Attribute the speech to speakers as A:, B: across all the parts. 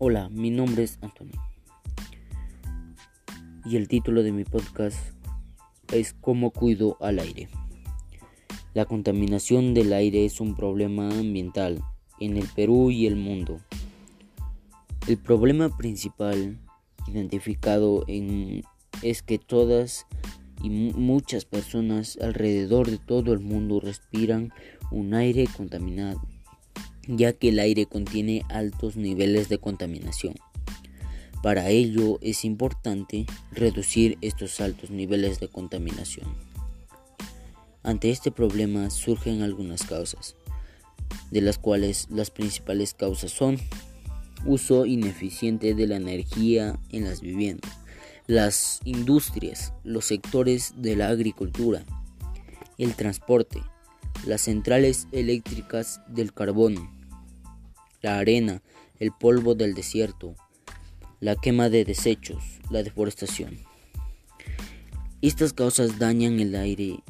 A: Hola, mi nombre es Antonio. Y el título de mi podcast es ¿Cómo cuido al aire? La contaminación del aire es un problema ambiental en el Perú y el mundo. El problema principal identificado en, es que todas y muchas personas alrededor de todo el mundo respiran un aire contaminado ya que el aire contiene altos niveles de contaminación. Para ello es importante reducir estos altos niveles de contaminación. Ante este problema surgen algunas causas, de las cuales las principales causas son uso ineficiente de la energía en las viviendas, las industrias, los sectores de la agricultura, el transporte, las centrales eléctricas del carbón, la arena, el polvo del desierto, la quema de desechos, la deforestación. Estas causas dañan el aire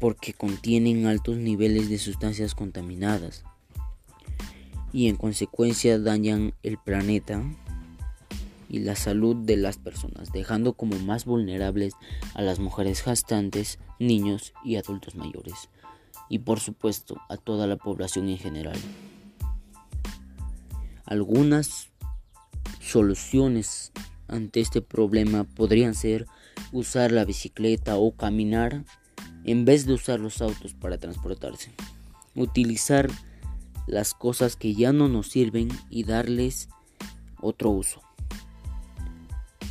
A: porque contienen altos niveles de sustancias contaminadas y en consecuencia dañan el planeta y la salud de las personas, dejando como más vulnerables a las mujeres gestantes, niños y adultos mayores, y por supuesto a toda la población en general. Algunas soluciones ante este problema podrían ser usar la bicicleta o caminar en vez de usar los autos para transportarse. Utilizar las cosas que ya no nos sirven y darles otro uso.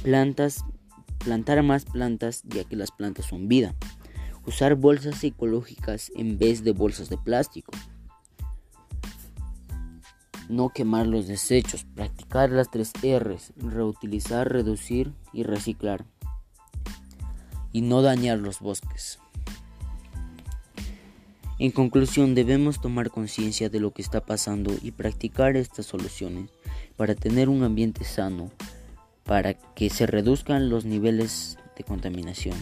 A: Plantas, plantar más plantas ya que las plantas son vida. Usar bolsas ecológicas en vez de bolsas de plástico no quemar los desechos, practicar las tres R's, reutilizar, reducir y reciclar, y no dañar los bosques. En conclusión, debemos tomar conciencia de lo que está pasando y practicar estas soluciones para tener un ambiente sano, para que se reduzcan los niveles de contaminación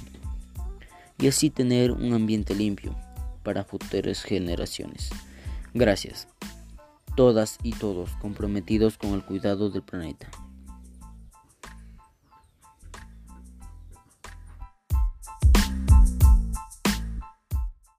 A: y así tener un ambiente limpio para futuras generaciones. Gracias todas y todos comprometidos con el cuidado del planeta.